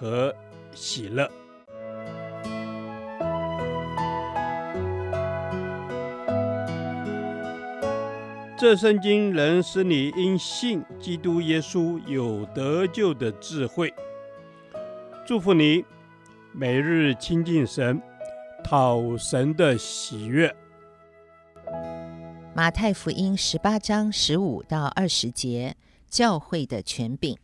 和喜乐。这圣经能使你因信基督耶稣有得救的智慧。祝福你，每日亲近神，讨神的喜悦。马太福音十八章十五到二十节，教会的权柄。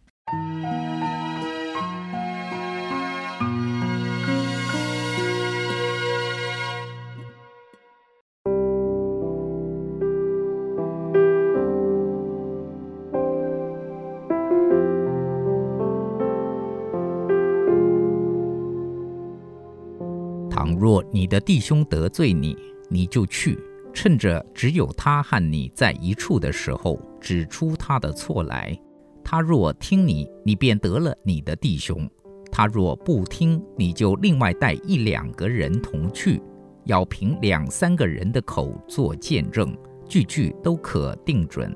倘若你的弟兄得罪你，你就去，趁着只有他和你在一处的时候，指出他的错来。他若听你，你便得了你的弟兄；他若不听，你就另外带一两个人同去，要凭两三个人的口做见证，句句都可定准。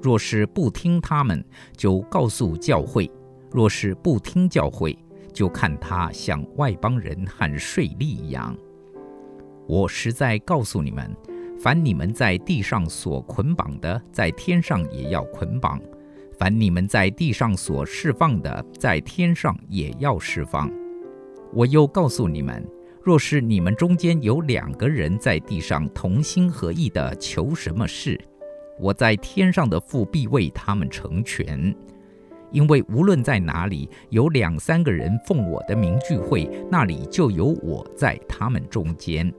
若是不听他们，就告诉教会；若是不听教会，就看他像外邦人和税吏一样。我实在告诉你们，凡你们在地上所捆绑的，在天上也要捆绑；凡你们在地上所释放的，在天上也要释放。我又告诉你们，若是你们中间有两个人在地上同心合意的求什么事，我在天上的父必为他们成全。因为无论在哪里有两三个人奉我的名聚会，那里就有我在他们中间。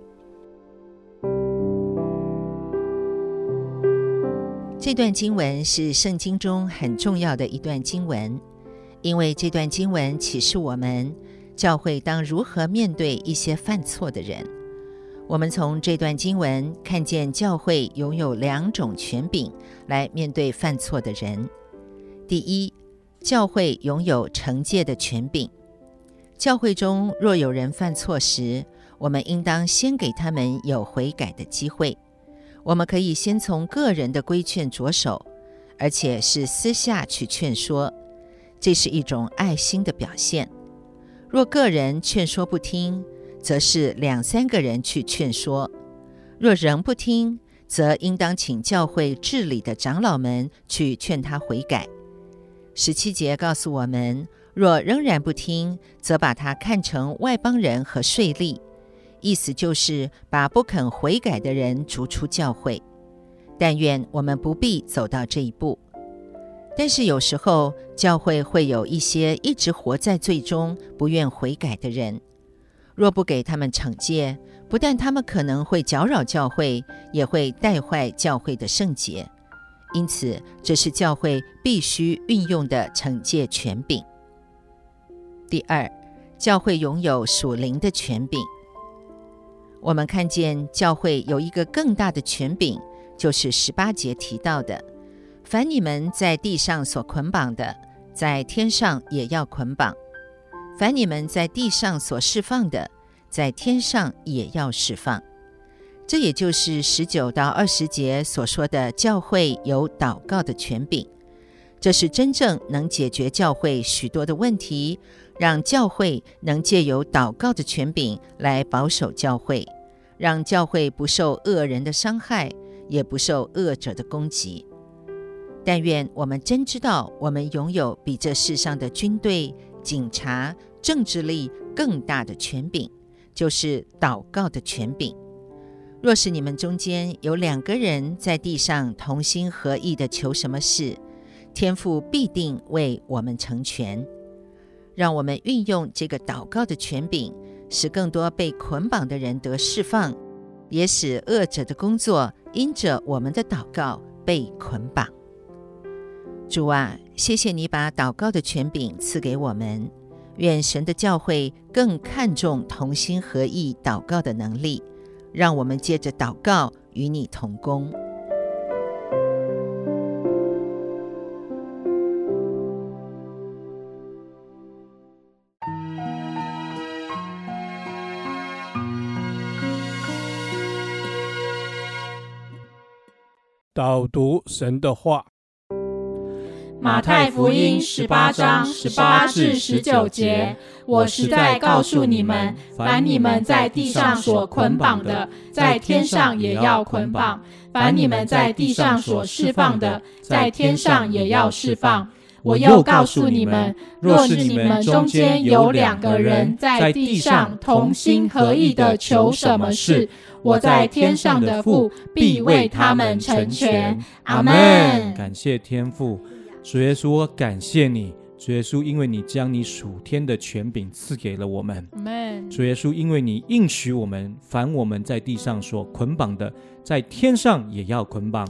这段经文是圣经中很重要的一段经文，因为这段经文启示我们教会当如何面对一些犯错的人。我们从这段经文看见教会拥有两种权柄来面对犯错的人。第一，教会拥有惩戒的权柄。教会中若有人犯错时，我们应当先给他们有悔改的机会。我们可以先从个人的规劝着手，而且是私下去劝说，这是一种爱心的表现。若个人劝说不听，则是两三个人去劝说；若仍不听，则应当请教会治理的长老们去劝他悔改。十七节告诉我们，若仍然不听，则把他看成外邦人和税吏，意思就是把不肯悔改的人逐出教会。但愿我们不必走到这一步。但是有时候，教会会有一些一直活在罪中、不愿悔改的人，若不给他们惩戒，不但他们可能会搅扰教会，也会带坏教会的圣洁。因此，这是教会必须运用的惩戒权柄。第二，教会拥有属灵的权柄。我们看见教会有一个更大的权柄，就是十八节提到的：“凡你们在地上所捆绑的，在天上也要捆绑；凡你们在地上所释放的，在天上也要释放。”这也就是十九到二十节所说的，教会有祷告的权柄。这是真正能解决教会许多的问题，让教会能借由祷告的权柄来保守教会，让教会不受恶人的伤害，也不受恶者的攻击。但愿我们真知道，我们拥有比这世上的军队、警察、政治力更大的权柄，就是祷告的权柄。若是你们中间有两个人在地上同心合意的求什么事，天父必定为我们成全。让我们运用这个祷告的权柄，使更多被捆绑的人得释放，也使恶者的工作因着我们的祷告被捆绑。主啊，谢谢你把祷告的权柄赐给我们，愿神的教会更看重同心合意祷告的能力，让我们借着祷告与你同工。导读神的话。马太福音十八章十八至十九节，我实在告诉你们，凡你们在地上所捆绑的，在天上也要捆绑；凡你们在地上所释放的，在天上也要释放。我又告诉你们，若是你们中间有两个人在地上同心合意的求什么事，我在天上的父必为他们成全。阿门。感谢天父。主耶稣，我感谢你，主耶稣，因为你将你属天的权柄赐给了我们。主耶稣，因为你应许我们，凡我们在地上所捆绑的，在天上也要捆绑；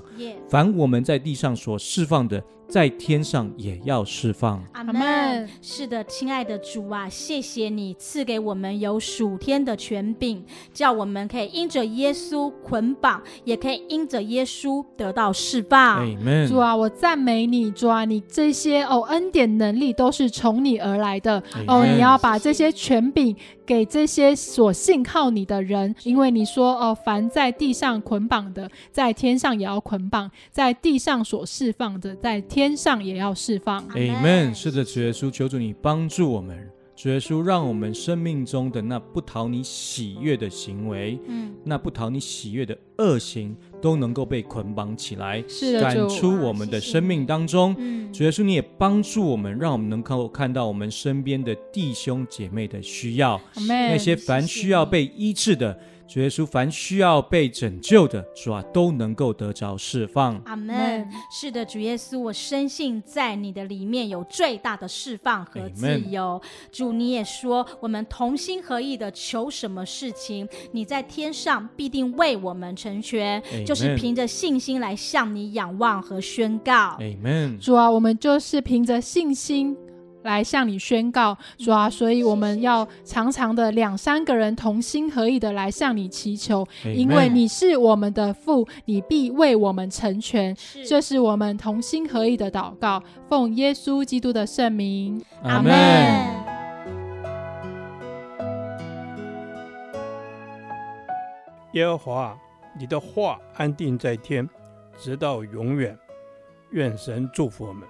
凡我们在地上所释放的，在天上也要释放。阿门。是的，亲爱的主啊，谢谢你赐给我们有属天的权柄，叫我们可以因着耶稣捆绑，也可以因着耶稣得到释放。阿门。主啊，我赞美你，主啊，你这些哦恩典能力都是从你而来的。哦，你要把这些权柄给这些所信靠你的人，因为你说哦，凡在地上捆绑的，在天上也要捆绑；在地上所释放的，在天。上也要释放。Amen。是的，主耶稣，求主你帮助我们。主耶稣，让我们生命中的那不讨你喜悦的行为，嗯，那不讨你喜悦的恶行，都能够被捆绑起来，是，赶出我们的生命当中。主耶稣，你也帮助我们，让我们能够看到我们身边的弟兄姐妹的需要，那些凡需要被医治的。主耶稣，凡需要被拯救的，主啊，都能够得着释放。阿门。是的，主耶稣，我深信在你的里面有最大的释放和自由。主，你也说，我们同心合意的求什么事情，你在天上必定为我们成全。就是凭着信心来向你仰望和宣告。阿门。主啊，我们就是凭着信心。来向你宣告，主啊，所以我们要常常的两三个人同心合意的来向你祈求因为你是我们的父，你必为我们成全。这是我们同心合意的祷告，奉耶稣基督的圣名，阿门。耶和华，你的话安定在天，直到永远。愿神祝福我们。